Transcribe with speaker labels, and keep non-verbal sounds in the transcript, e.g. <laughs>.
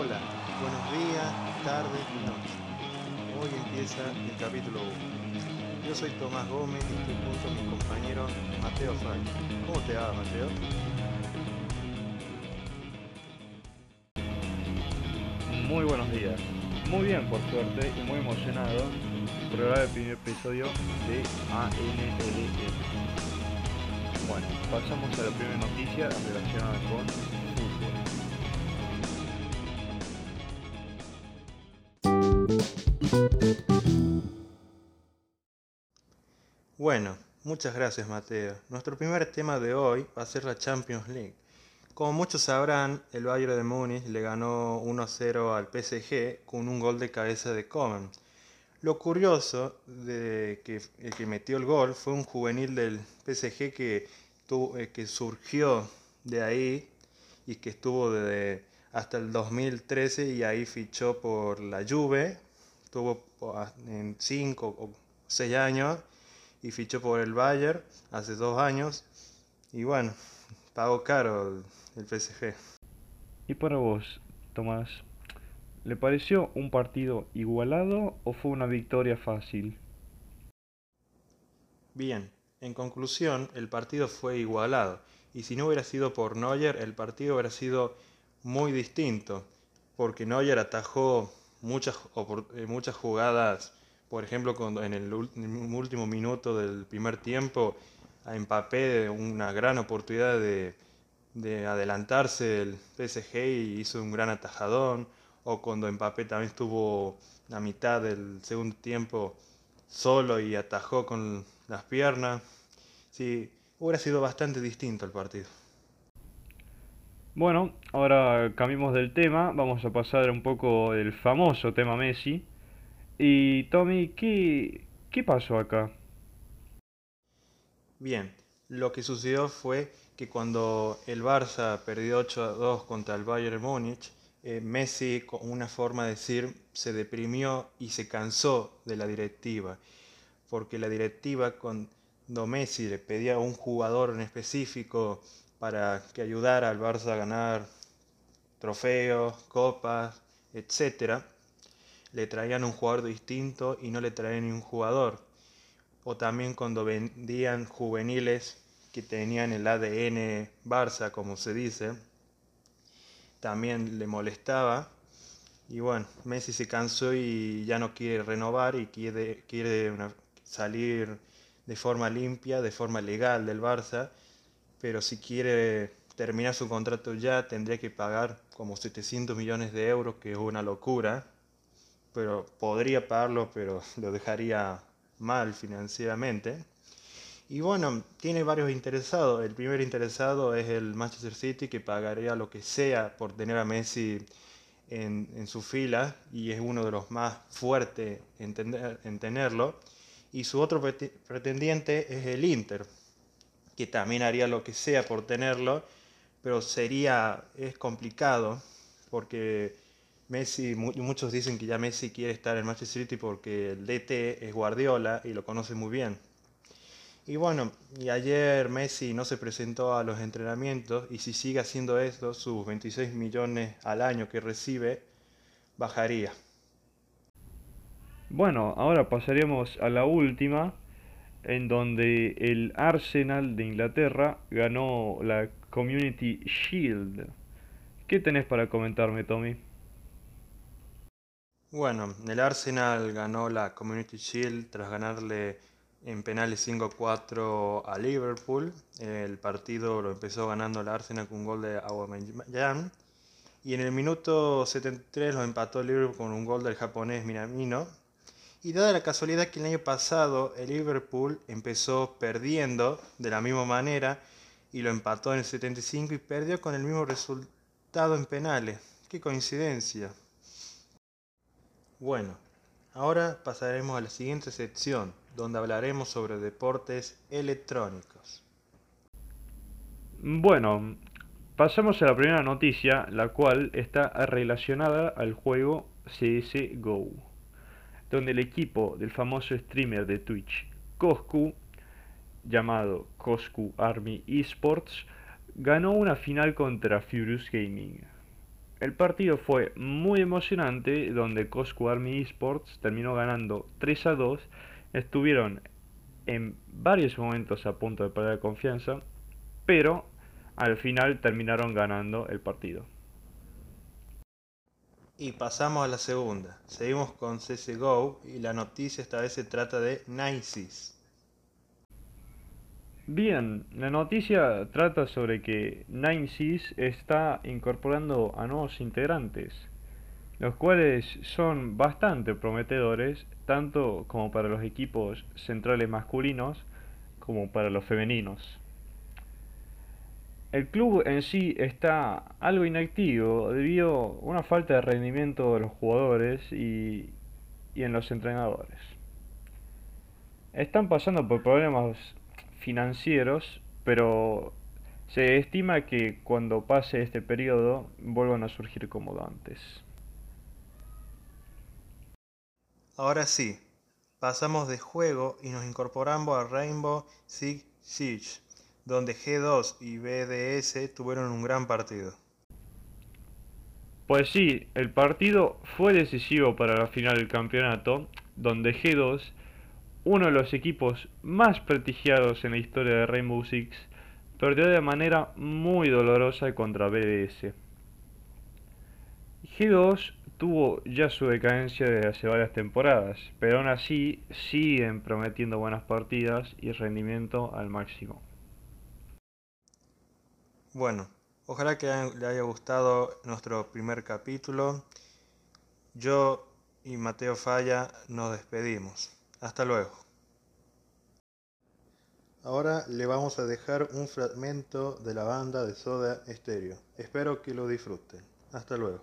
Speaker 1: Hola, buenos días, tardes y noches. Hoy empieza el capítulo 1. Yo soy Tomás Gómez y estoy junto a mi compañero Mateo Fay. ¿Cómo te va, Mateo?
Speaker 2: Muy buenos días. Muy bien, por suerte, y muy emocionado por grabar el primer episodio de ANLE. Bueno, pasamos a la primera noticia relacionada con fútbol.
Speaker 1: Bueno, muchas gracias Mateo. Nuestro primer tema de hoy va a ser la Champions League. Como muchos sabrán, el Bayern de Múnich le ganó 1-0 al PSG con un gol de cabeza de Coman. Lo curioso de que el que metió el gol fue un juvenil del PSG que, tuvo, eh, que surgió de ahí y que estuvo desde hasta el 2013 y ahí fichó por la Juve, estuvo en 5 o 6 años y fichó por el Bayern hace 2 años y bueno, pagó caro el, el PSG.
Speaker 2: Y para vos, Tomás, ¿le pareció un partido igualado o fue una victoria fácil?
Speaker 1: Bien, en conclusión, el partido fue igualado. Y si no hubiera sido por Neuer, el partido hubiera sido muy distinto. Porque Neuer atajó muchas, eh, muchas jugadas, por ejemplo, cuando en el último minuto del primer tiempo, a Mbappé una gran oportunidad de, de adelantarse el PSG y hizo un gran atajadón. O cuando Mbappé también estuvo a mitad del segundo tiempo solo y atajó con las piernas. Sí, hubiera sido bastante distinto el partido.
Speaker 2: Bueno, ahora cambiamos del tema, vamos a pasar un poco el famoso tema Messi. Y Tommy, ¿qué, qué pasó acá?
Speaker 1: Bien, lo que sucedió fue que cuando el Barça perdió 8 a 2 contra el Bayern Múnich, eh, Messi, con una forma de decir, se deprimió y se cansó de la directiva. Porque la directiva, cuando Messi le pedía a un jugador en específico para que ayudara al Barça a ganar trofeos, copas, etc., le traían un jugador distinto y no le traían ni un jugador. O también cuando vendían juveniles que tenían el ADN Barça, como se dice, también le molestaba. Y bueno, Messi se cansó y ya no quiere renovar y quiere, quiere salir de forma limpia, de forma legal del Barça. Pero si quiere terminar su contrato ya, tendría que pagar como 700 millones de euros, que es una locura. Pero podría pagarlo, pero <laughs> lo dejaría mal financieramente. Y bueno, tiene varios interesados. El primer interesado es el Manchester City, que pagaría lo que sea por tener a Messi en, en su fila y es uno de los más fuertes en, tener, en tenerlo. Y su otro pretendiente es el Inter, que también haría lo que sea por tenerlo, pero sería, es complicado, porque Messi, muchos dicen que ya Messi quiere estar en Manchester City porque el DT es Guardiola y lo conoce muy bien. Y bueno, y ayer Messi no se presentó a los entrenamientos y si sigue haciendo esto, sus 26 millones al año que recibe bajaría.
Speaker 2: Bueno, ahora pasaríamos a la última, en donde el Arsenal de Inglaterra ganó la Community Shield. ¿Qué tenés para comentarme, Tommy?
Speaker 1: Bueno, el Arsenal ganó la Community Shield tras ganarle en penales 5-4 a Liverpool. El partido lo empezó ganando el Arsenal con un gol de Aubameyang. Y en el minuto 73 lo empató Liverpool con un gol del japonés Minamino. Y dada la casualidad que el año pasado el Liverpool empezó perdiendo de la misma manera y lo empató en el 75 y perdió con el mismo resultado en penales. Qué coincidencia. Bueno, ahora pasaremos a la siguiente sección, donde hablaremos sobre deportes electrónicos.
Speaker 2: Bueno, pasamos a la primera noticia, la cual está relacionada al juego CSGO, donde el equipo del famoso streamer de Twitch, Coscu, llamado Coscu Army Esports, ganó una final contra Furious Gaming. El partido fue muy emocionante donde Cosco Army Esports terminó ganando 3 a 2. Estuvieron en varios momentos a punto de perder confianza, pero al final terminaron ganando el partido.
Speaker 1: Y pasamos a la segunda. Seguimos con CSGO y la noticia esta vez se trata de Nices.
Speaker 2: Bien, la noticia trata sobre que Nices está incorporando a nuevos integrantes, los cuales son bastante prometedores, tanto como para los equipos centrales masculinos como para los femeninos. El club en sí está algo inactivo debido a una falta de rendimiento de los jugadores y, y en los entrenadores. Están pasando por problemas financieros, pero se estima que cuando pase este periodo vuelvan a surgir como antes.
Speaker 1: Ahora sí, pasamos de juego y nos incorporamos a Rainbow Six Siege donde G2 y BDS tuvieron un gran partido.
Speaker 2: Pues sí, el partido fue decisivo para la final del campeonato, donde G2, uno de los equipos más prestigiados en la historia de Rainbow Six, perdió de manera muy dolorosa contra BDS. G2 tuvo ya su decadencia desde hace varias temporadas, pero aún así siguen prometiendo buenas partidas y rendimiento al máximo.
Speaker 1: Bueno, ojalá que le haya gustado nuestro primer capítulo. Yo y Mateo Falla nos despedimos. Hasta luego. Ahora le vamos a dejar un fragmento de la banda de Soda Stereo. Espero que lo disfruten. Hasta luego.